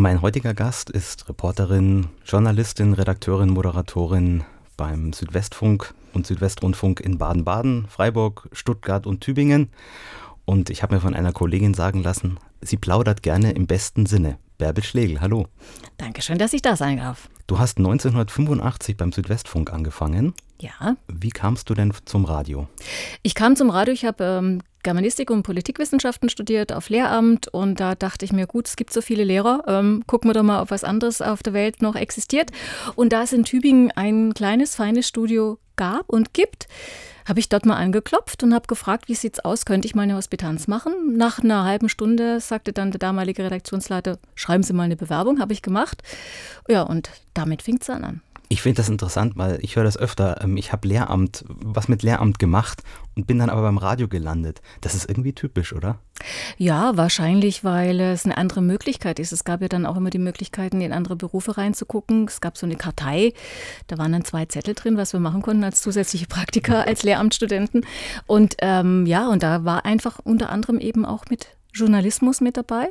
Mein heutiger Gast ist Reporterin, Journalistin, Redakteurin, Moderatorin beim Südwestfunk und Südwestrundfunk in Baden-Baden, Freiburg, Stuttgart und Tübingen. Und ich habe mir von einer Kollegin sagen lassen, sie plaudert gerne im besten Sinne. Bärbel Schlegel, hallo. Dankeschön, dass ich da sein darf. Du hast 1985 beim Südwestfunk angefangen. Ja. Wie kamst du denn zum Radio? Ich kam zum Radio, ich habe ähm, Germanistik und Politikwissenschaften studiert auf Lehramt und da dachte ich mir, gut, es gibt so viele Lehrer, ähm, gucken wir doch mal, ob was anderes auf der Welt noch existiert. Und da es in Tübingen ein kleines, feines Studio gab und gibt, habe ich dort mal angeklopft und habe gefragt, wie sieht's aus, könnte ich mal eine Hospitanz machen? Nach einer halben Stunde sagte dann der damalige Redaktionsleiter, schreiben Sie mal eine Bewerbung, habe ich gemacht. Ja, und damit fing es dann an. Ich finde das interessant, weil ich höre das öfter. Ähm, ich habe Lehramt, was mit Lehramt gemacht und bin dann aber beim Radio gelandet. Das ist irgendwie typisch, oder? Ja, wahrscheinlich, weil es eine andere Möglichkeit ist. Es gab ja dann auch immer die Möglichkeiten, in andere Berufe reinzugucken. Es gab so eine Kartei, da waren dann zwei Zettel drin, was wir machen konnten als zusätzliche Praktika, als Lehramtsstudenten. Und ähm, ja, und da war einfach unter anderem eben auch mit Journalismus mit dabei,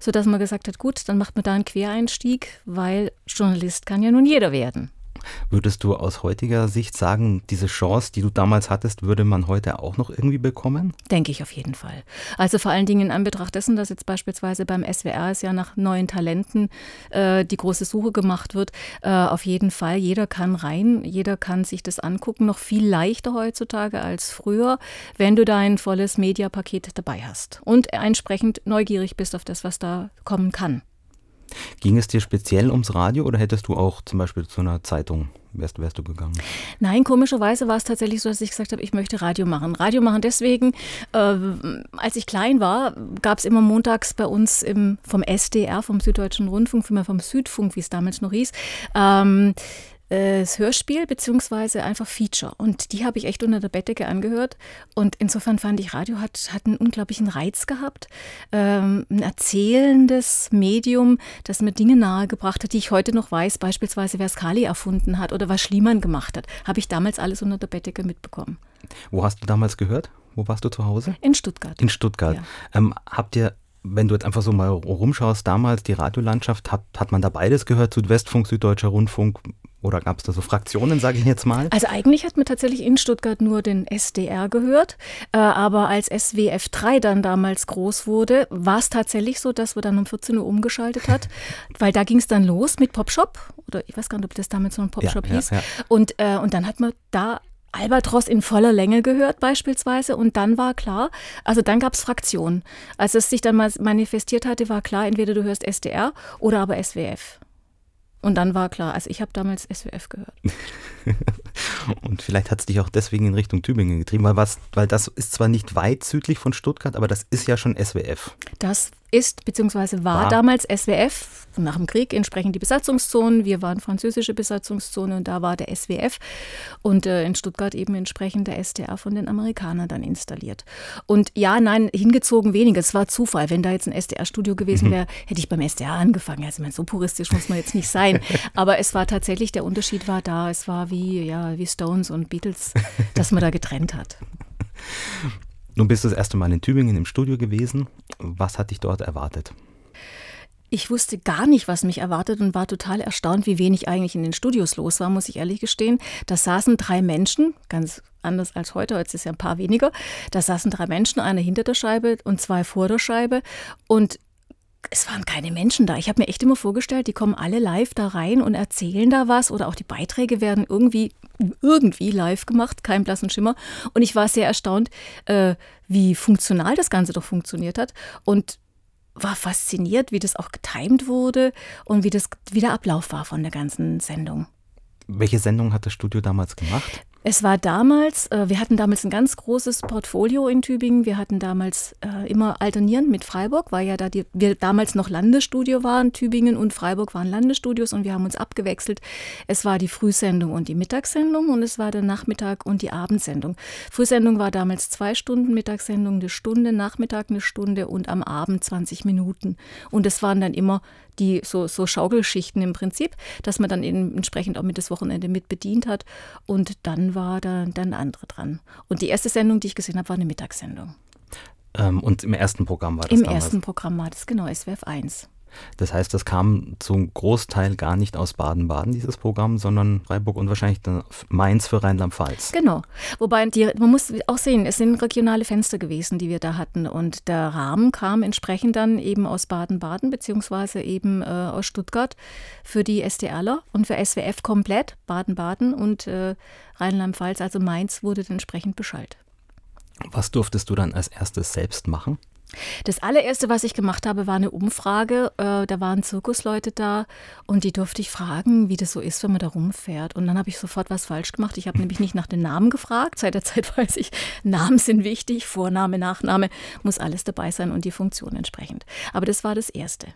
sodass man gesagt hat, gut, dann macht man da einen Quereinstieg, weil Journalist kann ja nun jeder werden. Würdest du aus heutiger Sicht sagen, diese Chance, die du damals hattest, würde man heute auch noch irgendwie bekommen? Denke ich auf jeden Fall. Also vor allen Dingen in Anbetracht dessen, dass jetzt beispielsweise beim SWR es ja nach neuen Talenten äh, die große Suche gemacht wird, äh, auf jeden Fall. Jeder kann rein, jeder kann sich das angucken, noch viel leichter heutzutage als früher, wenn du dein volles Mediapaket dabei hast und entsprechend neugierig bist auf das, was da kommen kann. Ging es dir speziell ums Radio oder hättest du auch zum Beispiel zu einer Zeitung, wärst, wärst du gegangen? Nein, komischerweise war es tatsächlich so, dass ich gesagt habe, ich möchte Radio machen. Radio machen deswegen, äh, als ich klein war, gab es immer montags bei uns im, vom SDR, vom Süddeutschen Rundfunk, vielmehr vom Südfunk, wie es damals noch hieß, ähm, äh, das Hörspiel beziehungsweise einfach Feature. Und die habe ich echt unter der Bettdecke angehört. Und insofern fand ich, Radio hat, hat einen unglaublichen Reiz gehabt. Ähm, ein erzählendes Medium, das mir Dinge nahegebracht hat, die ich heute noch weiß. Beispielsweise, wer Skali erfunden hat oder was Schliemann gemacht hat. Habe ich damals alles unter der Bettdecke mitbekommen. Wo hast du damals gehört? Wo warst du zu Hause? In Stuttgart. In Stuttgart. Ja. Ähm, habt ihr wenn du jetzt einfach so mal rumschaust, damals die Radiolandschaft, hat, hat man da beides gehört, Südwestfunk, Süddeutscher Rundfunk? Oder gab es da so Fraktionen, sage ich jetzt mal? Also eigentlich hat man tatsächlich in Stuttgart nur den SDR gehört. Äh, aber als SWF 3 dann damals groß wurde, war es tatsächlich so, dass man dann um 14 Uhr umgeschaltet hat. weil da ging es dann los mit Popshop. Oder ich weiß gar nicht, ob das damals so ein Popshop ja, hieß. Ja, ja. Und, äh, und dann hat man da Albatros in voller Länge gehört beispielsweise und dann war klar, also dann gab es Fraktionen. Als es sich dann mal manifestiert hatte, war klar, entweder du hörst SDR oder aber SWF. Und dann war klar, also ich habe damals SWF gehört. und vielleicht hat es dich auch deswegen in Richtung Tübingen getrieben, weil, was, weil das ist zwar nicht weit südlich von Stuttgart, aber das ist ja schon SWF. Das ist bzw. war, war, damals SWF, nach dem Krieg entsprechend die Besatzungszonen. Wir waren französische Besatzungszone und da war der SWF und äh, in Stuttgart eben entsprechend der SDR von den Amerikanern dann installiert. Und ja, nein, hingezogen weniger. Es war Zufall. Wenn da jetzt ein SDR-Studio gewesen mhm. wäre, hätte ich beim SDR angefangen. Also ich meine, so puristisch muss man jetzt nicht sein. Aber es war tatsächlich, der Unterschied war da. Es war wie, ja, wie Stones und Beatles, dass man da getrennt hat. Nun bist du das erste Mal in Tübingen im Studio gewesen. Was hat dich dort erwartet? Ich wusste gar nicht, was mich erwartet und war total erstaunt, wie wenig eigentlich in den Studios los war, muss ich ehrlich gestehen. Da saßen drei Menschen, ganz anders als heute, heute ist es ja ein paar weniger. Da saßen drei Menschen, einer hinter der Scheibe und zwei vor der Scheibe. Und es waren keine Menschen da. Ich habe mir echt immer vorgestellt, die kommen alle live da rein und erzählen da was oder auch die Beiträge werden irgendwie, irgendwie live gemacht, kein blassen Schimmer. Und ich war sehr erstaunt, äh, wie funktional das Ganze doch funktioniert hat und war fasziniert, wie das auch getimt wurde und wie, das, wie der Ablauf war von der ganzen Sendung. Welche Sendung hat das Studio damals gemacht? Es war damals, äh, wir hatten damals ein ganz großes Portfolio in Tübingen. Wir hatten damals äh, immer alternierend mit Freiburg, weil ja da die, wir damals noch Landesstudio waren. Tübingen und Freiburg waren Landesstudios und wir haben uns abgewechselt. Es war die Frühsendung und die Mittagssendung und es war der Nachmittag und die Abendsendung. Frühsendung war damals zwei Stunden, Mittagssendung eine Stunde, Nachmittag eine Stunde und am Abend 20 Minuten. Und es waren dann immer die so, so Schaukelschichten im Prinzip, dass man dann eben entsprechend auch mit das Wochenende mit bedient hat. Und dann war da dann andere dran. Und die erste Sendung, die ich gesehen habe, war eine Mittagssendung. Ähm, und im ersten Programm war das Im damals. ersten Programm war das, genau, SWF 1. Das heißt, das kam zum Großteil gar nicht aus Baden-Baden, dieses Programm, sondern Freiburg und wahrscheinlich dann Mainz für Rheinland-Pfalz. Genau. Wobei, die, man muss auch sehen, es sind regionale Fenster gewesen, die wir da hatten. Und der Rahmen kam entsprechend dann eben aus Baden-Baden, beziehungsweise eben äh, aus Stuttgart für die SDRler und für SWF komplett, Baden-Baden und äh, Rheinland-Pfalz, also Mainz, wurde entsprechend beschallt. Was durftest du dann als erstes selbst machen? Das allererste, was ich gemacht habe, war eine Umfrage. Äh, da waren Zirkusleute da und die durfte ich fragen, wie das so ist, wenn man da rumfährt. Und dann habe ich sofort was falsch gemacht. Ich habe nämlich nicht nach den Namen gefragt. Seit der Zeit weiß ich, Namen sind wichtig, Vorname, Nachname, muss alles dabei sein und die Funktion entsprechend. Aber das war das Erste.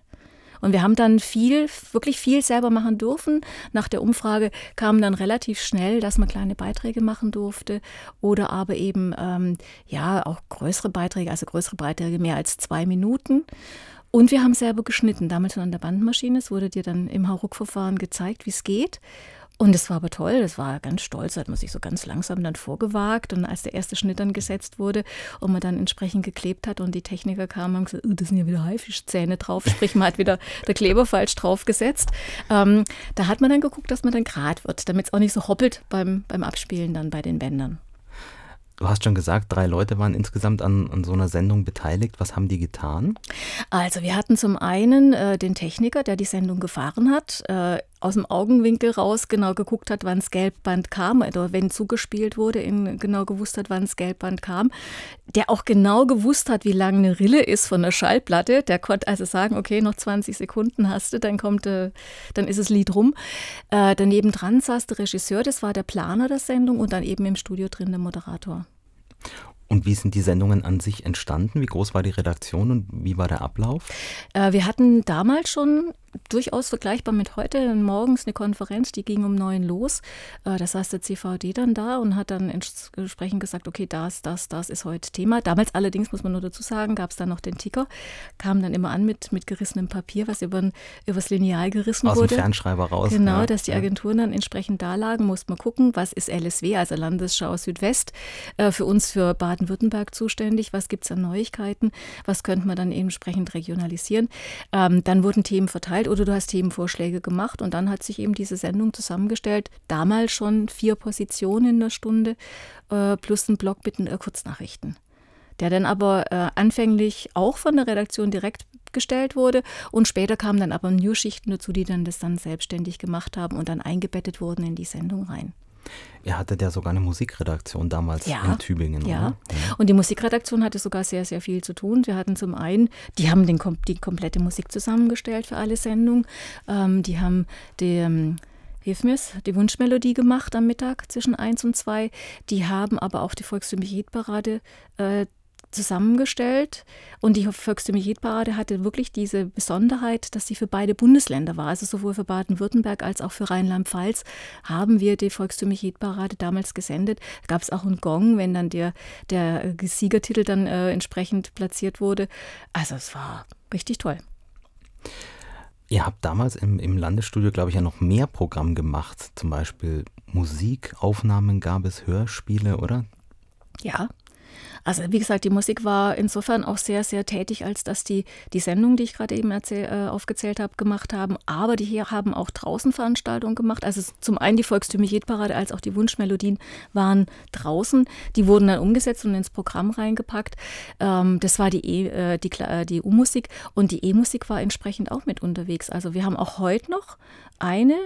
Und wir haben dann viel, wirklich viel selber machen dürfen. Nach der Umfrage kam dann relativ schnell, dass man kleine Beiträge machen durfte oder aber eben ähm, ja auch größere Beiträge, also größere Beiträge mehr als zwei Minuten. Und wir haben selber geschnitten, damals schon an der Bandmaschine. Es wurde dir dann im Hauruck-Verfahren gezeigt, wie es geht. Und es war aber toll, das war ganz stolz, hat man sich so ganz langsam dann vorgewagt. Und als der erste Schnitt dann gesetzt wurde und man dann entsprechend geklebt hat und die Techniker kamen und gesagt, oh, das sind ja wieder Haifischzähne drauf, sprich man hat wieder der Kleber falsch draufgesetzt. Ähm, da hat man dann geguckt, dass man dann gerade wird, damit es auch nicht so hoppelt beim, beim Abspielen dann bei den Bändern. Du hast schon gesagt, drei Leute waren insgesamt an, an so einer Sendung beteiligt. Was haben die getan? Also wir hatten zum einen äh, den Techniker, der die Sendung gefahren hat, äh, aus dem Augenwinkel raus genau geguckt hat, wann das Gelbband kam oder wenn zugespielt wurde, in, genau gewusst hat, wann das Gelbband kam. Der auch genau gewusst hat, wie lang eine Rille ist von der Schallplatte. Der konnte also sagen, okay, noch 20 Sekunden hast du, dann kommt, äh, dann ist das Lied rum. Äh, daneben dran saß der Regisseur, das war der Planer der Sendung und dann eben im Studio drin der Moderator. Und wie sind die Sendungen an sich entstanden? Wie groß war die Redaktion und wie war der Ablauf? Äh, wir hatten damals schon durchaus vergleichbar mit heute morgens eine Konferenz, die ging um neun los. Äh, da saß der CVD dann da und hat dann entsprechend gesagt, okay, das, das, das ist heute Thema. Damals allerdings, muss man nur dazu sagen, gab es dann noch den Ticker, kam dann immer an mit, mit gerissenem Papier, was über, übers Lineal gerissen Aus wurde. Aus dem Fernschreiber raus. Genau, ja. dass die Agenturen dann entsprechend da lagen, musste man gucken, was ist LSW, also Landesschau Südwest, äh, für uns für Baden-Württemberg zuständig, was gibt es an Neuigkeiten, was könnte man dann entsprechend regionalisieren. Ähm, dann wurden Themen verteilt geteilt oder du hast Themenvorschläge gemacht und dann hat sich eben diese Sendung zusammengestellt. Damals schon vier Positionen in der Stunde äh, plus ein Blog mit äh, Kurznachrichten. Der dann aber äh, anfänglich auch von der Redaktion direkt gestellt wurde und später kamen dann aber News-Schichten dazu, die dann das dann selbstständig gemacht haben und dann eingebettet wurden in die Sendung rein. Ihr hattet ja sogar eine Musikredaktion damals ja, in Tübingen. Ja. ja, und die Musikredaktion hatte sogar sehr, sehr viel zu tun. Wir hatten zum einen, die haben den, die komplette Musik zusammengestellt für alle Sendungen. Ähm, die haben die, hilf mir's, die Wunschmelodie gemacht am Mittag zwischen 1 und 2. Die haben aber auch die volkstümliche Hitparade äh, zusammengestellt und die Volkstümliche Hitparade hatte wirklich diese Besonderheit, dass sie für beide Bundesländer war. Also sowohl für Baden-Württemberg als auch für Rheinland-Pfalz haben wir die Volkstümliche Hitparade damals gesendet. Da gab es auch einen Gong, wenn dann der, der Siegertitel dann äh, entsprechend platziert wurde. Also es war richtig toll. Ihr habt damals im, im Landesstudio, glaube ich, ja noch mehr Programm gemacht. Zum Beispiel Musikaufnahmen gab es, Hörspiele, oder? Ja, also wie gesagt, die Musik war insofern auch sehr, sehr tätig, als dass die die Sendung, die ich gerade eben erzähl, äh, aufgezählt habe, gemacht haben. Aber die hier haben auch draußen Veranstaltungen gemacht. Also zum einen die volkstümliche Hitparade als auch die Wunschmelodien waren draußen. Die wurden dann umgesetzt und ins Programm reingepackt. Ähm, das war die, e, äh, die, äh, die U-Musik und die E-Musik war entsprechend auch mit unterwegs. Also wir haben auch heute noch eine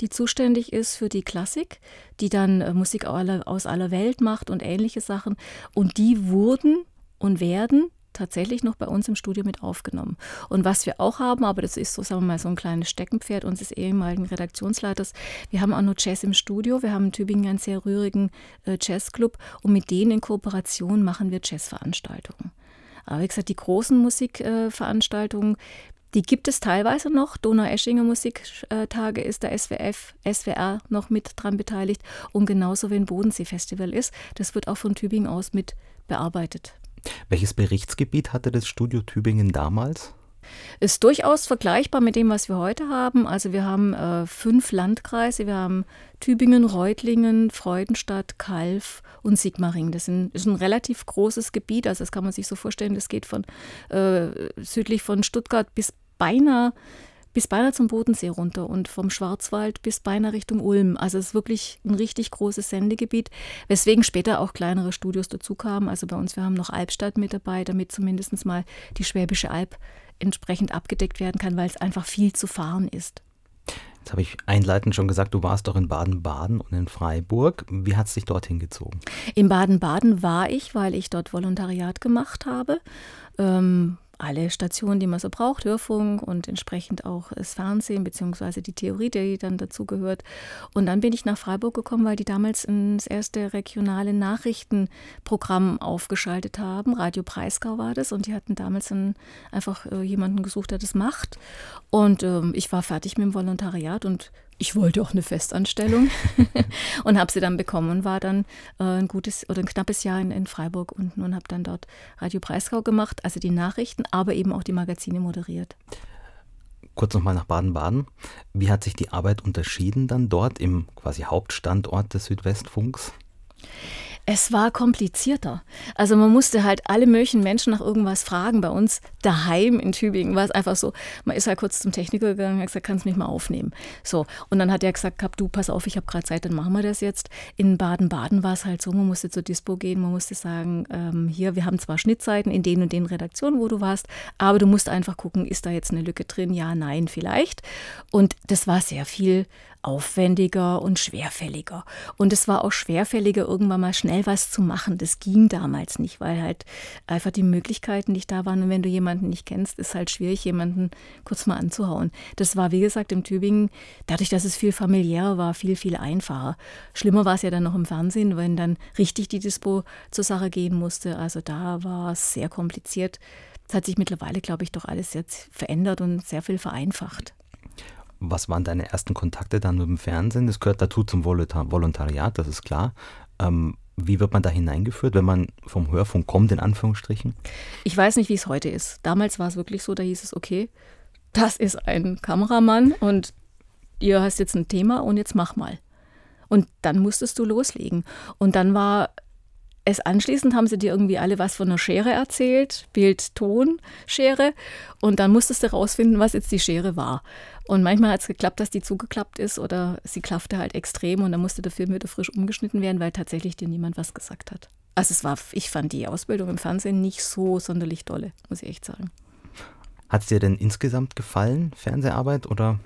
die zuständig ist für die Klassik, die dann äh, Musik aus aller Welt macht und ähnliche Sachen. Und die wurden und werden tatsächlich noch bei uns im Studio mit aufgenommen. Und was wir auch haben, aber das ist so, sagen wir mal, so ein kleines Steckenpferd unseres ehemaligen Redaktionsleiters, wir haben auch noch Jazz im Studio. Wir haben in Tübingen einen sehr rührigen äh, Jazzclub und mit denen in Kooperation machen wir Jazzveranstaltungen. Aber wie gesagt, die großen Musikveranstaltungen, die gibt es teilweise noch. Donau-Eschinger Musiktage ist der SWF, SWR noch mit dran beteiligt. Und genauso wie ein Bodensee-Festival ist. Das wird auch von Tübingen aus mit bearbeitet. Welches Berichtsgebiet hatte das Studio Tübingen damals? Ist durchaus vergleichbar mit dem, was wir heute haben. Also wir haben äh, fünf Landkreise. Wir haben Tübingen, Reutlingen, Freudenstadt, Kalf und Sigmaring. Das ist ein relativ großes Gebiet. Also das kann man sich so vorstellen. Das geht von äh, südlich von Stuttgart bis beinahe bis beinahe zum Bodensee runter und vom Schwarzwald bis beinahe Richtung Ulm. Also es ist wirklich ein richtig großes Sendegebiet, weswegen später auch kleinere Studios dazu kamen. Also bei uns, wir haben noch Albstadt mit dabei, damit zumindest mal die Schwäbische Alb entsprechend abgedeckt werden kann, weil es einfach viel zu fahren ist. Jetzt habe ich einleitend schon gesagt, du warst doch in Baden-Baden und in Freiburg. Wie hat es dich dorthin gezogen? In Baden-Baden war ich, weil ich dort Volontariat gemacht habe. Ähm, alle Stationen, die man so braucht, Hörfunk und entsprechend auch das Fernsehen beziehungsweise die Theorie, die dann dazu gehört. Und dann bin ich nach Freiburg gekommen, weil die damals das erste regionale Nachrichtenprogramm aufgeschaltet haben. Radio Breisgau war das und die hatten damals dann einfach äh, jemanden gesucht, der das macht. Und ähm, ich war fertig mit dem Volontariat und ich wollte auch eine Festanstellung und habe sie dann bekommen und war dann äh, ein gutes oder ein knappes Jahr in, in Freiburg unten und habe dann dort Radio Breisgau gemacht, also die Nachrichten, aber eben auch die Magazine moderiert. Kurz nochmal nach Baden-Baden. Wie hat sich die Arbeit unterschieden dann dort im quasi Hauptstandort des Südwestfunks? Es war komplizierter. Also man musste halt alle möglichen Menschen nach irgendwas fragen. Bei uns daheim in Tübingen war es einfach so, man ist halt kurz zum Techniker gegangen und hat gesagt, kannst du mich mal aufnehmen. So, und dann hat er gesagt, gehabt, du, pass auf, ich habe gerade Zeit, dann machen wir das jetzt. In Baden-Baden war es halt so, man musste zur Dispo gehen, man musste sagen, ähm, hier, wir haben zwar Schnittzeiten in den und den Redaktionen, wo du warst, aber du musst einfach gucken, ist da jetzt eine Lücke drin? Ja, nein, vielleicht. Und das war sehr viel aufwendiger und schwerfälliger. Und es war auch schwerfälliger, irgendwann mal schnell was zu machen. Das ging damals nicht, weil halt einfach die Möglichkeiten nicht da waren. Und wenn du jemanden nicht kennst, ist halt schwierig, jemanden kurz mal anzuhauen. Das war, wie gesagt, in Tübingen, dadurch, dass es viel familiärer war, viel, viel einfacher. Schlimmer war es ja dann noch im Fernsehen, wenn dann richtig die Dispo zur Sache gehen musste. Also da war es sehr kompliziert. Es hat sich mittlerweile, glaube ich, doch alles jetzt verändert und sehr viel vereinfacht. Was waren deine ersten Kontakte dann mit dem Fernsehen? Das gehört dazu zum Volontariat, das ist klar. Ähm, wie wird man da hineingeführt, wenn man vom Hörfunk kommt, in Anführungsstrichen? Ich weiß nicht, wie es heute ist. Damals war es wirklich so, da hieß es, okay, das ist ein Kameramann und ihr hast jetzt ein Thema und jetzt mach mal. Und dann musstest du loslegen. Und dann war es anschließend haben sie dir irgendwie alle was von einer Schere erzählt, Bild-Ton-Schere. Und dann musstest du rausfinden, was jetzt die Schere war. Und manchmal hat es geklappt, dass die zugeklappt ist oder sie klaffte halt extrem und dann musste der Film wieder frisch umgeschnitten werden, weil tatsächlich dir niemand was gesagt hat. Also es war, ich fand die Ausbildung im Fernsehen nicht so sonderlich dolle, muss ich echt sagen. Hat es dir denn insgesamt gefallen, Fernseharbeit oder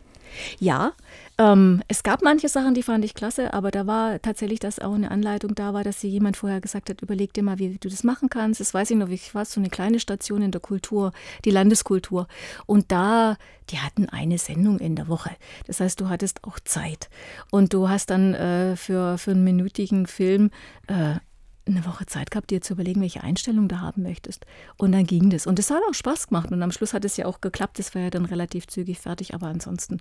ja, ähm, es gab manche Sachen, die fand ich klasse, aber da war tatsächlich, dass auch eine Anleitung da war, dass sie jemand vorher gesagt hat, überleg dir mal, wie du das machen kannst. Das weiß ich noch, ich war so eine kleine Station in der Kultur, die Landeskultur. Und da, die hatten eine Sendung in der Woche. Das heißt, du hattest auch Zeit. Und du hast dann äh, für, für einen minütigen Film äh, eine Woche Zeit gehabt, dir zu überlegen, welche Einstellung du haben möchtest. Und dann ging das. Und es hat auch Spaß gemacht. Und am Schluss hat es ja auch geklappt. Das war ja dann relativ zügig fertig. Aber ansonsten,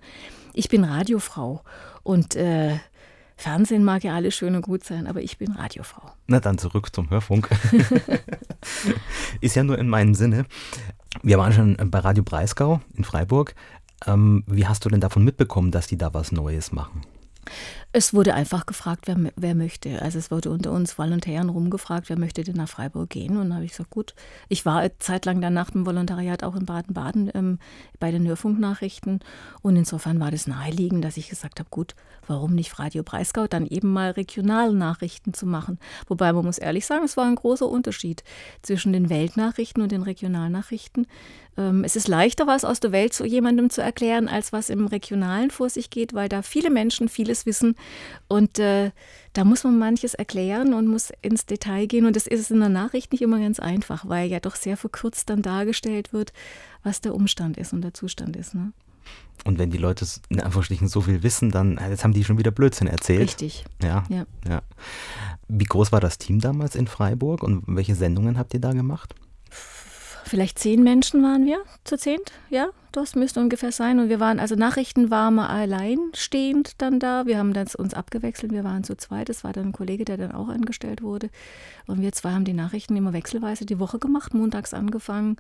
ich bin Radiofrau. Und äh, Fernsehen mag ja alles schön und gut sein, aber ich bin Radiofrau. Na dann zurück zum Hörfunk. Ist ja nur in meinem Sinne. Wir waren schon bei Radio Breisgau in Freiburg. Ähm, wie hast du denn davon mitbekommen, dass die da was Neues machen? Es wurde einfach gefragt, wer, wer möchte. Also es wurde unter uns Volontären rumgefragt, wer möchte denn nach Freiburg gehen. Und dann habe ich gesagt, gut. Ich war zeitlang dann nach dem Volontariat auch in Baden-Baden ähm, bei den Hörfunknachrichten. Und insofern war das naheliegend, dass ich gesagt habe, gut, warum nicht Radio Breisgau, dann eben mal Regionalnachrichten zu machen. Wobei man muss ehrlich sagen, es war ein großer Unterschied zwischen den Weltnachrichten und den Regionalnachrichten. Ähm, es ist leichter, was aus der Welt zu jemandem zu erklären, als was im Regionalen vor sich geht, weil da viele Menschen vieles wissen und äh, da muss man manches erklären und muss ins Detail gehen. Und das ist in der Nachricht nicht immer ganz einfach, weil ja doch sehr verkürzt dann dargestellt wird, was der Umstand ist und der Zustand ist. Ne? Und wenn die Leute in Anführungsstrichen so viel wissen, dann äh, jetzt haben die schon wieder Blödsinn erzählt. Richtig. Ja, ja. ja. Wie groß war das Team damals in Freiburg und welche Sendungen habt ihr da gemacht? Vielleicht zehn Menschen waren wir zu zehnt, ja, das müsste ungefähr sein. Und wir waren, also Nachrichten waren wir alleinstehend dann da. Wir haben das uns abgewechselt, wir waren zu zweit. Das war dann ein Kollege, der dann auch angestellt wurde. Und wir zwei haben die Nachrichten immer wechselweise die Woche gemacht, montags angefangen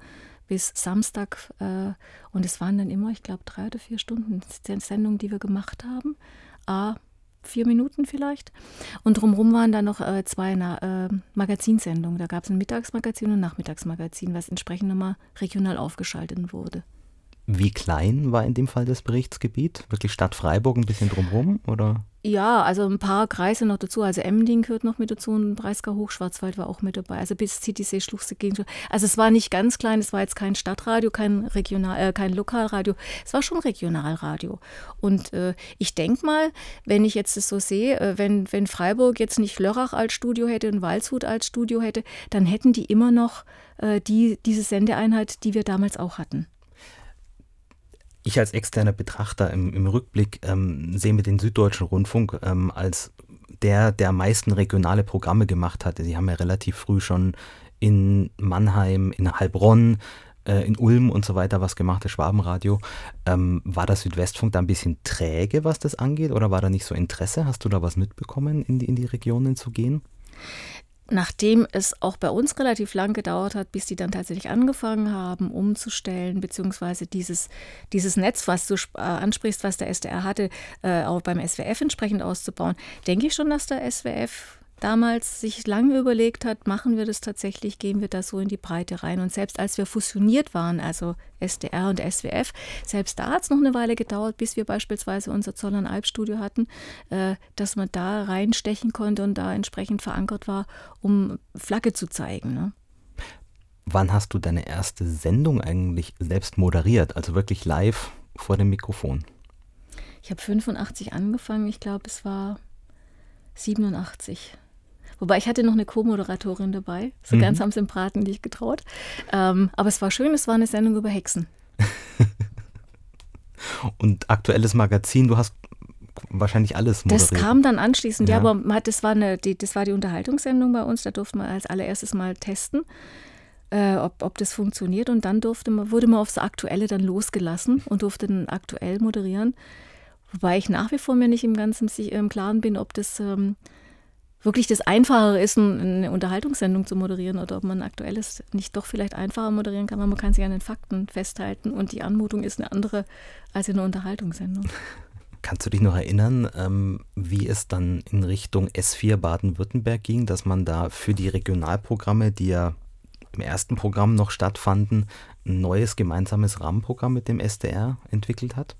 bis Samstag. Äh, und es waren dann immer, ich glaube, drei oder vier Stunden Sendungen, die wir gemacht haben. A, vier Minuten vielleicht. Und drumherum waren da noch äh, zwei äh, Magazinsendungen. Da gab es ein Mittagsmagazin und ein Nachmittagsmagazin, was entsprechend nochmal regional aufgeschaltet wurde. Wie klein war in dem Fall das Berichtsgebiet? Wirklich Stadt Freiburg ein bisschen drumherum oder? Ja, also ein paar Kreise noch dazu. Also Emding gehört noch mit dazu und Breisgau Hochschwarzwald war auch mit dabei. Also bis Titisee, Schluchse ging schon. Also es war nicht ganz klein, es war jetzt kein Stadtradio, kein Regional, äh, kein Lokalradio. Es war schon Regionalradio. Und äh, ich denke mal, wenn ich jetzt das so sehe, äh, wenn, wenn Freiburg jetzt nicht Lörrach als Studio hätte und Waldshut als Studio hätte, dann hätten die immer noch äh, die, diese Sendeeinheit, die wir damals auch hatten. Ich als externer Betrachter im, im Rückblick ähm, sehe mir den Süddeutschen Rundfunk ähm, als der, der am meisten regionale Programme gemacht hatte. Sie haben ja relativ früh schon in Mannheim, in Heilbronn, äh, in Ulm und so weiter was gemacht, das Schwabenradio. Ähm, war der Südwestfunk da ein bisschen träge, was das angeht, oder war da nicht so Interesse? Hast du da was mitbekommen, in die, in die Regionen zu gehen? Nachdem es auch bei uns relativ lang gedauert hat, bis die dann tatsächlich angefangen haben, umzustellen, beziehungsweise dieses, dieses Netz, was du äh, ansprichst, was der SDR hatte, äh, auch beim SWF entsprechend auszubauen, denke ich schon, dass der SWF damals sich lange überlegt hat, machen wir das tatsächlich, gehen wir da so in die Breite rein. Und selbst als wir fusioniert waren, also SDR und SWF, selbst da hat es noch eine Weile gedauert, bis wir beispielsweise unser Zollern-Alb-Studio hatten, äh, dass man da reinstechen konnte und da entsprechend verankert war, um Flagge zu zeigen. Ne? Wann hast du deine erste Sendung eigentlich selbst moderiert, also wirklich live vor dem Mikrofon? Ich habe 85 angefangen, ich glaube, es war 87. Wobei ich hatte noch eine Co-Moderatorin dabei. So mhm. ganz haben sie im Braten nicht getraut. Ähm, aber es war schön, es war eine Sendung über Hexen. Und aktuelles Magazin, du hast wahrscheinlich alles moderiert. Das kam dann anschließend, ja, ja aber hat, das, war eine, die, das war die Unterhaltungssendung bei uns, da durften wir als allererstes mal testen. Äh, ob, ob das funktioniert und dann durfte man, wurde man aufs Aktuelle dann losgelassen und durfte dann aktuell moderieren. Wobei ich nach wie vor mir nicht im Ganzen im Klaren bin, ob das ähm, wirklich das Einfachere ist, eine Unterhaltungssendung zu moderieren oder ob man aktuelles nicht doch vielleicht einfacher moderieren kann, weil man kann sich an den Fakten festhalten und die Anmutung ist eine andere als in einer Unterhaltungssendung. Kannst du dich noch erinnern, ähm, wie es dann in Richtung S4 Baden-Württemberg ging, dass man da für die Regionalprogramme, die ja im ersten Programm noch stattfanden, ein neues gemeinsames Rahmenprogramm mit dem SDR entwickelt hat?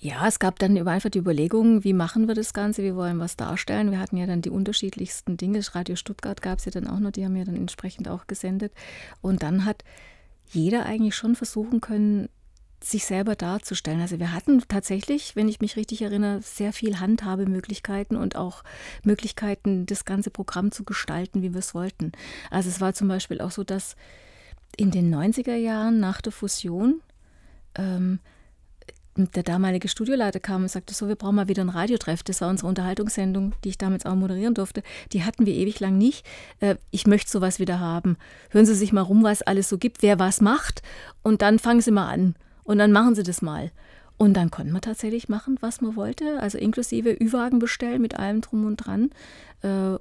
Ja, es gab dann einfach die Überlegungen, wie machen wir das Ganze, wie wollen wir es darstellen. Wir hatten ja dann die unterschiedlichsten Dinge. Radio Stuttgart gab es ja dann auch noch, die haben ja dann entsprechend auch gesendet. Und dann hat jeder eigentlich schon versuchen können, sich selber darzustellen. Also wir hatten tatsächlich, wenn ich mich richtig erinnere, sehr viel Handhabemöglichkeiten und auch Möglichkeiten, das ganze Programm zu gestalten, wie wir es wollten. Also es war zum Beispiel auch so, dass in den 90er Jahren nach der Fusion ähm, der damalige Studioleiter kam und sagte, so, wir brauchen mal wieder ein Radiotreff. Das war unsere Unterhaltungssendung, die ich damals auch moderieren durfte. Die hatten wir ewig lang nicht. Äh, ich möchte sowas wieder haben. Hören Sie sich mal rum, was alles so gibt, wer was macht und dann fangen Sie mal an und dann machen Sie das mal. Und dann konnte man tatsächlich machen, was man wollte, also inklusive Ü-Wagen bestellen mit allem drum und dran. Äh,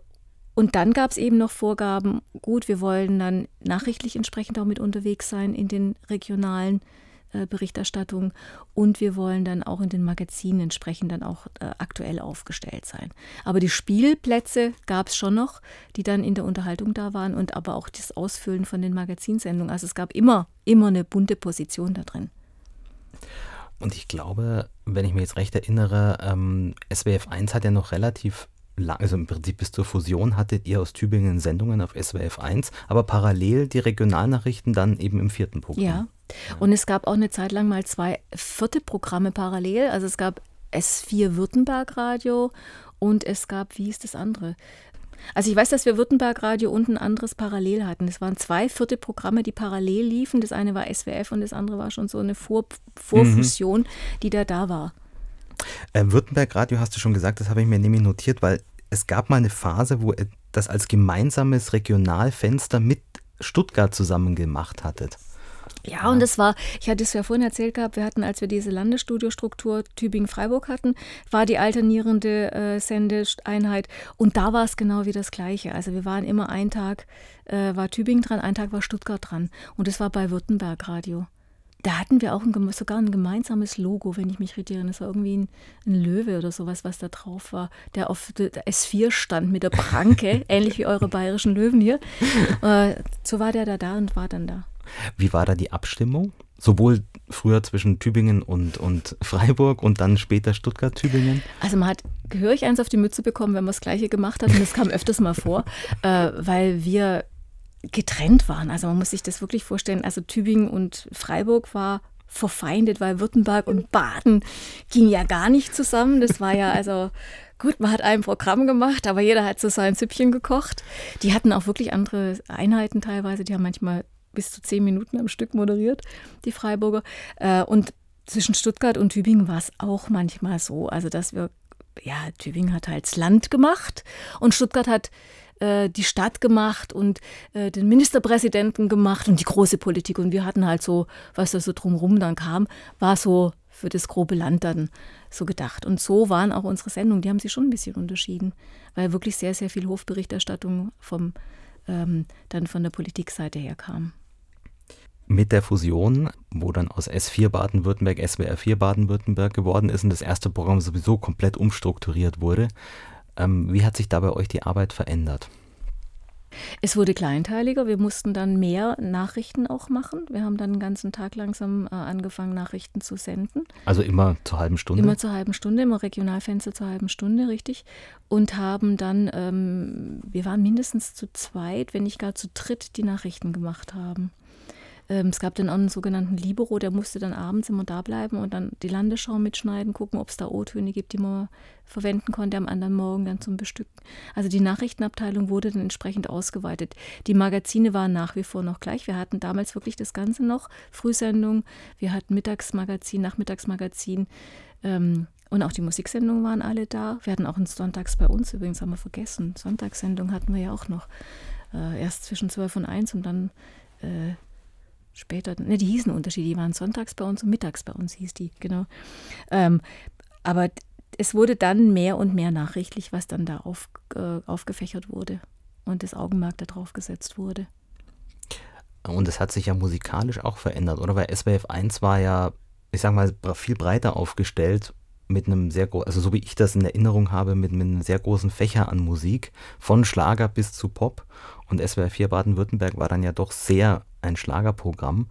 und dann gab es eben noch Vorgaben, gut, wir wollen dann nachrichtlich entsprechend auch mit unterwegs sein in den regionalen äh, Berichterstattung und wir wollen dann auch in den Magazinen entsprechend dann auch äh, aktuell aufgestellt sein. Aber die Spielplätze gab es schon noch, die dann in der Unterhaltung da waren und aber auch das Ausfüllen von den Magazinsendungen. Also es gab immer, immer eine bunte Position da drin. Und ich glaube, wenn ich mich jetzt recht erinnere, ähm, SWF 1 hat ja noch relativ lang, also im Prinzip bis zur Fusion hattet ihr aus Tübingen Sendungen auf SWF 1, aber parallel die Regionalnachrichten dann eben im vierten Programm. Ja, und es gab auch eine Zeit lang mal zwei vierte Programme parallel. Also es gab S4 Württemberg Radio und es gab, wie hieß das andere? Also ich weiß, dass wir Württemberg Radio und ein anderes parallel hatten. Es waren zwei vierte Programme, die parallel liefen. Das eine war SWF und das andere war schon so eine Vor Vorfusion, mhm. die da da war. Äh, Württemberg Radio hast du schon gesagt, das habe ich mir nämlich notiert, weil es gab mal eine Phase, wo das als gemeinsames Regionalfenster mit Stuttgart zusammen gemacht hattet. Ja, und das war, ich hatte es ja vorhin erzählt gehabt, wir hatten, als wir diese Landesstudiostruktur Tübingen-Freiburg hatten, war die alternierende äh, Sendeeinheit und da war es genau wie das Gleiche. Also wir waren immer ein Tag äh, war Tübingen dran, ein Tag war Stuttgart dran und es war bei Württemberg Radio. Da hatten wir auch ein, sogar ein gemeinsames Logo, wenn ich mich richtig erinnere. Es war irgendwie ein, ein, Löwe oder sowas, was da drauf war, der auf der S4 stand mit der Pranke, ähnlich wie eure bayerischen Löwen hier. Äh, so war der da da und war dann da. Wie war da die Abstimmung? sowohl früher zwischen Tübingen und, und Freiburg und dann später Stuttgart-Tübingen? Also man hat gehörig eins auf die Mütze bekommen, wenn man das Gleiche gemacht hat. Und das kam öfters mal vor, äh, weil wir getrennt waren. Also man muss sich das wirklich vorstellen. Also Tübingen und Freiburg war verfeindet, weil Württemberg und Baden ging ja gar nicht zusammen. Das war ja also gut, man hat ein Programm gemacht, aber jeder hat so sein Süppchen gekocht. Die hatten auch wirklich andere Einheiten teilweise. Die haben manchmal bis zu zehn Minuten am Stück moderiert, die Freiburger. Äh, und zwischen Stuttgart und Tübingen war es auch manchmal so, also dass wir, ja, Tübingen hat halt das Land gemacht und Stuttgart hat äh, die Stadt gemacht und äh, den Ministerpräsidenten gemacht und die große Politik. Und wir hatten halt so, was da so drumherum dann kam, war so für das grobe Land dann so gedacht. Und so waren auch unsere Sendungen, die haben sich schon ein bisschen unterschieden, weil wirklich sehr, sehr viel Hofberichterstattung vom, ähm, dann von der Politikseite her kam. Mit der Fusion, wo dann aus S4 Baden-Württemberg SWR 4 Baden-Württemberg geworden ist und das erste Programm sowieso komplett umstrukturiert wurde, ähm, wie hat sich da bei euch die Arbeit verändert? Es wurde kleinteiliger. Wir mussten dann mehr Nachrichten auch machen. Wir haben dann den ganzen Tag langsam äh, angefangen, Nachrichten zu senden. Also immer zur halben Stunde? Immer zur halben Stunde, immer Regionalfenster zur halben Stunde, richtig. Und haben dann, ähm, wir waren mindestens zu zweit, wenn nicht gar zu dritt, die Nachrichten gemacht haben. Ähm, es gab dann auch einen sogenannten Libero, der musste dann abends immer da bleiben und dann die Landesschau mitschneiden, gucken, ob es da O-Töne gibt, die man verwenden konnte am anderen Morgen dann zum Bestücken. Also die Nachrichtenabteilung wurde dann entsprechend ausgeweitet. Die Magazine waren nach wie vor noch gleich. Wir hatten damals wirklich das Ganze noch, Frühsendung, wir hatten Mittagsmagazin, Nachmittagsmagazin. Ähm, und auch die Musiksendungen waren alle da. Wir hatten auch einen Sonntags bei uns, übrigens haben wir vergessen. Sonntagssendung hatten wir ja auch noch. Äh, erst zwischen 12 und 1 und dann äh, später, ne, die hießen Unterschiede, die waren sonntags bei uns und mittags bei uns hieß die, genau. Ähm, aber es wurde dann mehr und mehr nachrichtlich, was dann da auf, äh, aufgefächert wurde und das Augenmerk darauf gesetzt wurde. Und es hat sich ja musikalisch auch verändert, oder? Weil SWF 1 war ja, ich sag mal, viel breiter aufgestellt mit einem sehr großen, also so wie ich das in Erinnerung habe, mit, mit einem sehr großen Fächer an Musik, von Schlager bis zu Pop. Und SWR 4 Baden-Württemberg war dann ja doch sehr ein Schlagerprogramm.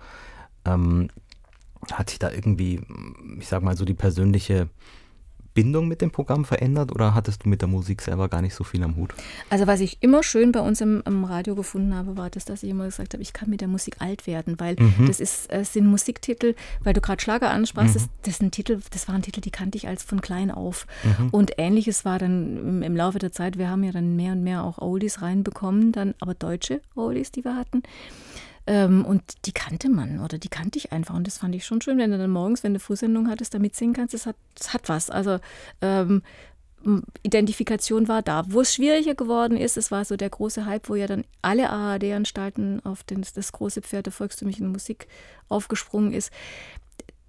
Ähm, hat sich da irgendwie, ich sag mal so, die persönliche Bindung mit dem Programm verändert oder hattest du mit der Musik selber gar nicht so viel am Hut? Also was ich immer schön bei uns im, im Radio gefunden habe, war das, dass ich immer gesagt habe, ich kann mit der Musik alt werden, weil mhm. das ist, es sind Musiktitel, weil du gerade Schlager ansprachst, mhm. das, das, sind Titel, das waren Titel, die kannte ich als von klein auf. Mhm. Und ähnliches war dann im, im, Laufe der Zeit, wir haben ja dann mehr und mehr auch Oldies reinbekommen, dann aber deutsche Oldies, die wir hatten. Ähm, und die kannte man oder die kannte ich einfach. Und das fand ich schon schön, wenn du dann morgens, wenn du Frühsendung hattest, da mitsingen kannst. Das hat, das hat was. Also ähm, Identifikation war da. Wo es schwieriger geworden ist, es war so der große Hype, wo ja dann alle ARD-Anstalten auf den, das große Pferd der volkstümlichen Musik aufgesprungen ist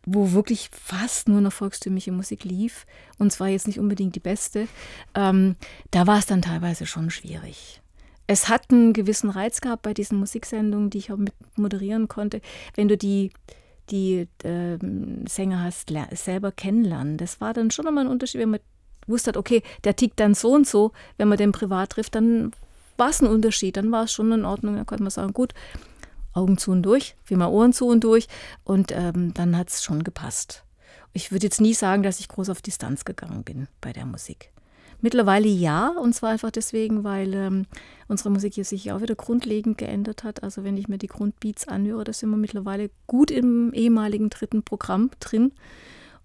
wo wirklich fast nur noch volkstümliche Musik lief, und zwar jetzt nicht unbedingt die beste, ähm, da war es dann teilweise schon schwierig es hat einen gewissen Reiz gehabt bei diesen Musiksendungen, die ich auch mit moderieren konnte, wenn du die, die äh, Sänger hast selber kennenlernen. Das war dann schon nochmal ein Unterschied, wenn man wusste, okay, der tickt dann so und so, wenn man den privat trifft, dann war es ein Unterschied, dann war es schon in Ordnung, dann konnte man sagen, gut, Augen zu und durch, wie mal Ohren zu und durch und ähm, dann hat es schon gepasst. Ich würde jetzt nie sagen, dass ich groß auf Distanz gegangen bin bei der Musik. Mittlerweile ja, und zwar einfach deswegen, weil ähm, unsere Musik hier sich auch wieder grundlegend geändert hat. Also wenn ich mir die Grundbeats anhöre, da sind wir mittlerweile gut im ehemaligen dritten Programm drin.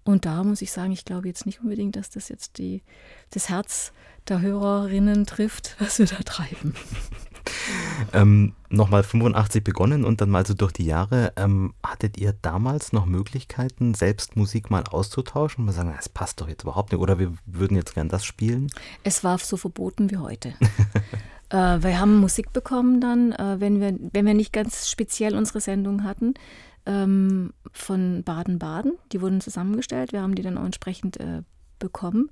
Und da muss ich sagen, ich glaube jetzt nicht unbedingt, dass das jetzt die, das Herz der Hörerinnen trifft, was wir da treiben. ähm, Nochmal 85 begonnen und dann mal so durch die Jahre. Ähm, hattet ihr damals noch Möglichkeiten, selbst Musik mal auszutauschen und mal sagen, es passt doch jetzt überhaupt nicht oder wir würden jetzt gern das spielen? Es war so verboten wie heute. äh, wir haben Musik bekommen dann, äh, wenn, wir, wenn wir nicht ganz speziell unsere Sendung hatten ähm, von Baden-Baden. Die wurden zusammengestellt. Wir haben die dann auch entsprechend äh, bekommen.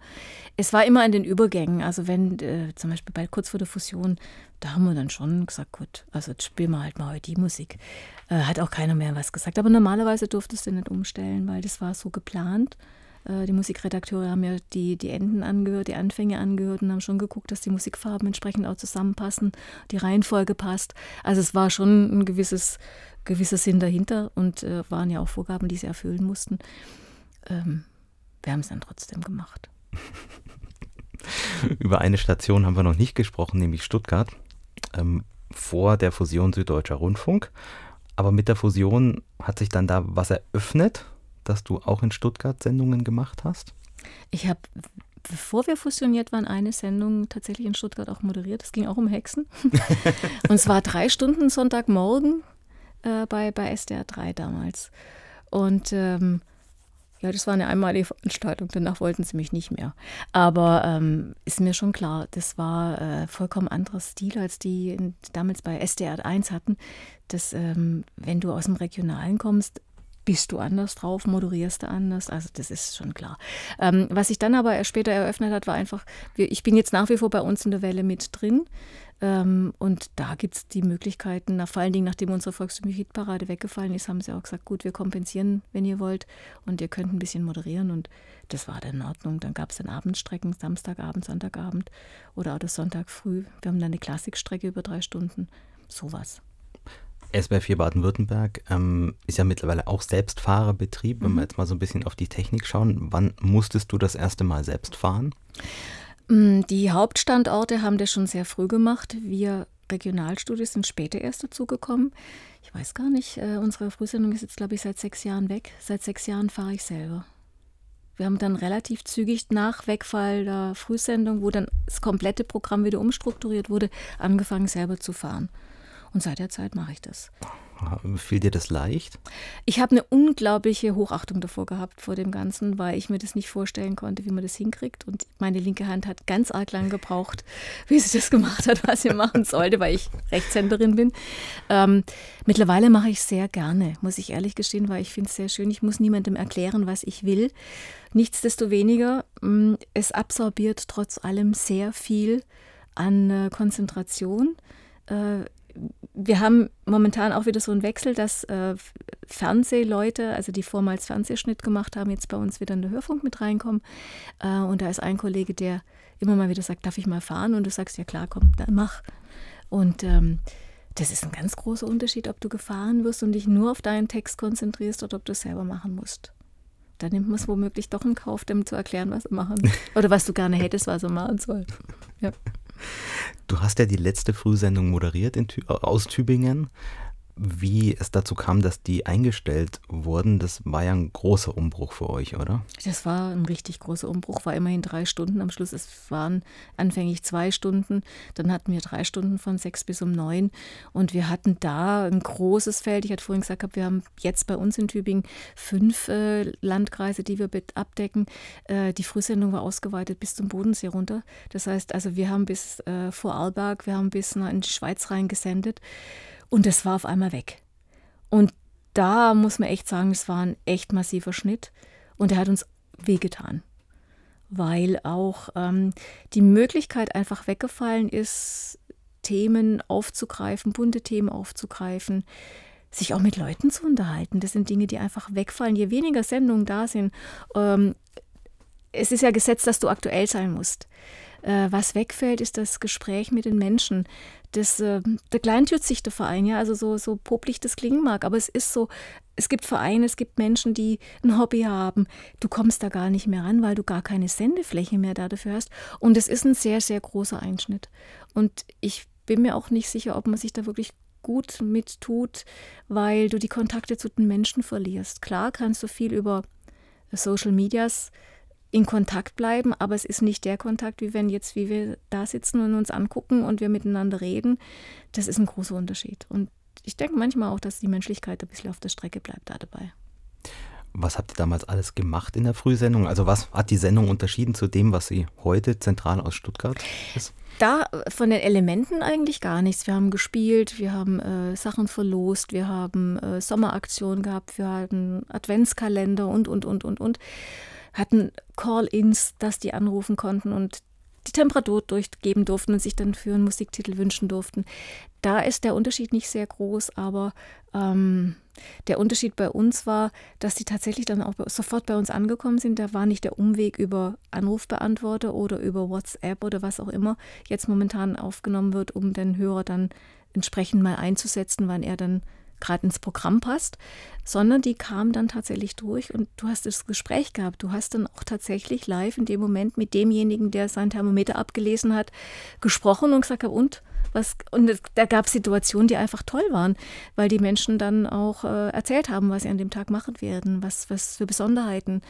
Es war immer in den Übergängen. Also wenn äh, zum Beispiel bei kurz vor der Fusion, da haben wir dann schon gesagt, gut, also jetzt spielen wir halt mal heute die Musik. Äh, hat auch keiner mehr was gesagt. Aber normalerweise durftest du nicht umstellen, weil das war so geplant. Äh, die Musikredakteure haben ja die, die Enden angehört, die Anfänge angehört und haben schon geguckt, dass die Musikfarben entsprechend auch zusammenpassen, die Reihenfolge passt. Also es war schon ein gewisses gewisser Sinn dahinter und äh, waren ja auch Vorgaben, die sie erfüllen mussten. Ähm, wir haben es dann trotzdem gemacht. Über eine Station haben wir noch nicht gesprochen, nämlich Stuttgart. Ähm, vor der Fusion Süddeutscher Rundfunk. Aber mit der Fusion hat sich dann da was eröffnet, dass du auch in Stuttgart Sendungen gemacht hast? Ich habe, bevor wir fusioniert waren, eine Sendung tatsächlich in Stuttgart auch moderiert. Es ging auch um Hexen. Und es war drei Stunden Sonntagmorgen äh, bei, bei SDR 3 damals. Und ähm, ja, das war eine einmalige Veranstaltung, danach wollten sie mich nicht mehr. Aber ähm, ist mir schon klar, das war äh, vollkommen anderer Stil, als die damals bei SDR 1 hatten. Dass, ähm, wenn du aus dem Regionalen kommst, bist du anders drauf, moderierst du anders. Also das ist schon klar. Ähm, was sich dann aber später eröffnet hat, war einfach, ich bin jetzt nach wie vor bei uns in der Welle mit drin. Ähm, und da gibt es die Möglichkeiten, nach, vor allen Dingen nachdem unsere Volksmusik-Hitparade weggefallen ist, haben sie auch gesagt, gut, wir kompensieren, wenn ihr wollt. Und ihr könnt ein bisschen moderieren. Und das war dann in Ordnung. Dann gab es dann Abendstrecken, Samstagabend, Sonntagabend oder auch das Sonntag früh. Wir haben dann eine Klassikstrecke über drei Stunden. Sowas. SBR 4 Baden-Württemberg ähm, ist ja mittlerweile auch Selbstfahrerbetrieb. Wenn mhm. wir jetzt mal so ein bisschen auf die Technik schauen, wann musstest du das erste Mal selbst fahren? Mm, die Hauptstandorte haben das schon sehr früh gemacht. Wir Regionalstudios sind später erst dazugekommen. Ich weiß gar nicht, äh, unsere Frühsendung ist jetzt, glaube ich, seit sechs Jahren weg. Seit sechs Jahren fahre ich selber. Wir haben dann relativ zügig nach Wegfall der Frühsendung, wo dann das komplette Programm wieder umstrukturiert wurde, angefangen selber zu fahren. Und seit der Zeit mache ich das. Fiel dir das leicht? Ich habe eine unglaubliche Hochachtung davor gehabt, vor dem Ganzen, weil ich mir das nicht vorstellen konnte, wie man das hinkriegt. Und meine linke Hand hat ganz arg lang gebraucht, wie sie das gemacht hat, was sie machen sollte, weil ich Rechtshänderin bin. Ähm, mittlerweile mache ich es sehr gerne, muss ich ehrlich gestehen, weil ich finde es sehr schön. Ich muss niemandem erklären, was ich will. Nichtsdestoweniger, mm, es absorbiert trotz allem sehr viel an äh, Konzentration. Wir haben momentan auch wieder so einen Wechsel, dass äh, Fernsehleute, also die vormals Fernsehschnitt gemacht haben, jetzt bei uns wieder in der Hörfunk mit reinkommen. Äh, und da ist ein Kollege, der immer mal wieder sagt, darf ich mal fahren? Und du sagst, ja klar, komm, dann mach. Und ähm, das ist ein ganz großer Unterschied, ob du gefahren wirst und dich nur auf deinen Text konzentrierst oder ob du es selber machen musst. Da nimmt man es womöglich doch in Kauf, dem zu erklären, was machen oder was du gerne hättest, was er machen soll. Ja. Du hast ja die letzte Frühsendung moderiert in, aus Tübingen wie es dazu kam, dass die eingestellt wurden, das war ja ein großer Umbruch für euch, oder? Das war ein richtig großer Umbruch, war immerhin drei Stunden am Schluss. Es waren anfänglich zwei Stunden, dann hatten wir drei Stunden von sechs bis um neun und wir hatten da ein großes Feld. Ich hatte vorhin gesagt, wir haben jetzt bei uns in Tübingen fünf äh, Landkreise, die wir abdecken. Äh, die Frühsendung war ausgeweitet bis zum Bodensee runter. Das heißt, also wir haben bis äh, vor Arlberg, wir haben bis in die Schweiz rein gesendet. Und es war auf einmal weg. Und da muss man echt sagen, es war ein echt massiver Schnitt und er hat uns wehgetan. Weil auch ähm, die Möglichkeit einfach weggefallen ist, Themen aufzugreifen, bunte Themen aufzugreifen, sich auch mit Leuten zu unterhalten. Das sind Dinge, die einfach wegfallen. Je weniger Sendungen da sind, ähm, es ist ja gesetzt, dass du aktuell sein musst. Äh, was wegfällt, ist das Gespräch mit den Menschen. Das, äh, der kleintürzigste Verein, ja, also so, so popelig das klingen mag, aber es ist so, es gibt Vereine, es gibt Menschen, die ein Hobby haben. Du kommst da gar nicht mehr ran, weil du gar keine Sendefläche mehr da dafür hast. Und es ist ein sehr, sehr großer Einschnitt. Und ich bin mir auch nicht sicher, ob man sich da wirklich gut mit tut, weil du die Kontakte zu den Menschen verlierst. Klar kannst du viel über Social Medias in Kontakt bleiben, aber es ist nicht der Kontakt, wie wenn jetzt, wie wir da sitzen und uns angucken und wir miteinander reden. Das ist ein großer Unterschied. Und ich denke manchmal auch, dass die Menschlichkeit ein bisschen auf der Strecke bleibt da dabei. Was habt ihr damals alles gemacht in der Frühsendung? Also was hat die Sendung unterschieden zu dem, was sie heute zentral aus Stuttgart ist? Da von den Elementen eigentlich gar nichts. Wir haben gespielt, wir haben äh, Sachen verlost, wir haben äh, Sommeraktionen gehabt, wir hatten Adventskalender und, und, und, und, und hatten Call-ins, dass die anrufen konnten und die Temperatur durchgeben durften und sich dann für einen Musiktitel wünschen durften. Da ist der Unterschied nicht sehr groß, aber ähm, der Unterschied bei uns war, dass die tatsächlich dann auch sofort bei uns angekommen sind. Da war nicht der Umweg über Anrufbeantworter oder über WhatsApp oder was auch immer jetzt momentan aufgenommen wird, um den Hörer dann entsprechend mal einzusetzen, wann er dann gerade ins Programm passt, sondern die kam dann tatsächlich durch und du hast das Gespräch gehabt. Du hast dann auch tatsächlich live in dem Moment mit demjenigen, der sein Thermometer abgelesen hat, gesprochen und gesagt, und was, und da gab es Situationen, die einfach toll waren, weil die Menschen dann auch äh, erzählt haben, was sie an dem Tag machen werden, was, was für Besonderheiten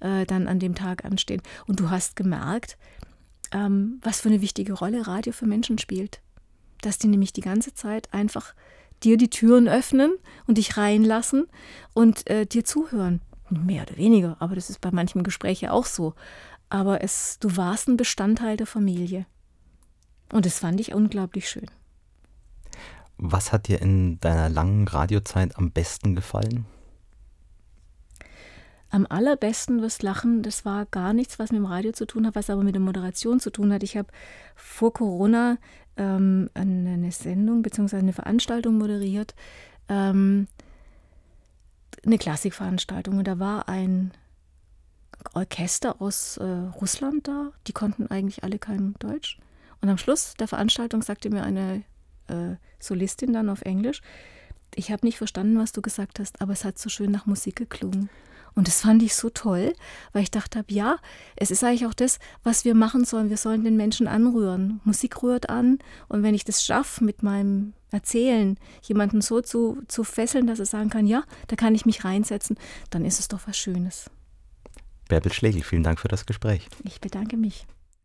äh, dann an dem Tag anstehen. Und du hast gemerkt, ähm, was für eine wichtige Rolle Radio für Menschen spielt. Dass die nämlich die ganze Zeit einfach dir die Türen öffnen und dich reinlassen und äh, dir zuhören. Mehr oder weniger, aber das ist bei manchen Gesprächen auch so. Aber es, du warst ein Bestandteil der Familie. Und das fand ich unglaublich schön. Was hat dir in deiner langen Radiozeit am besten gefallen? Am allerbesten wirst lachen, das war gar nichts, was mit dem Radio zu tun hat, was aber mit der Moderation zu tun hat. Ich habe vor Corona ähm, eine Sendung bzw. eine Veranstaltung moderiert, ähm, eine Klassikveranstaltung. Und da war ein Orchester aus äh, Russland da, die konnten eigentlich alle kein Deutsch. Und am Schluss der Veranstaltung sagte mir eine äh, Solistin dann auf Englisch, ich habe nicht verstanden, was du gesagt hast, aber es hat so schön nach Musik geklungen. Und das fand ich so toll, weil ich dachte, ja, es ist eigentlich auch das, was wir machen sollen. Wir sollen den Menschen anrühren. Musik rührt an. Und wenn ich das schaffe, mit meinem Erzählen jemanden so zu, zu fesseln, dass er sagen kann, ja, da kann ich mich reinsetzen, dann ist es doch was Schönes. Bärbel Schlegel, vielen Dank für das Gespräch. Ich bedanke mich.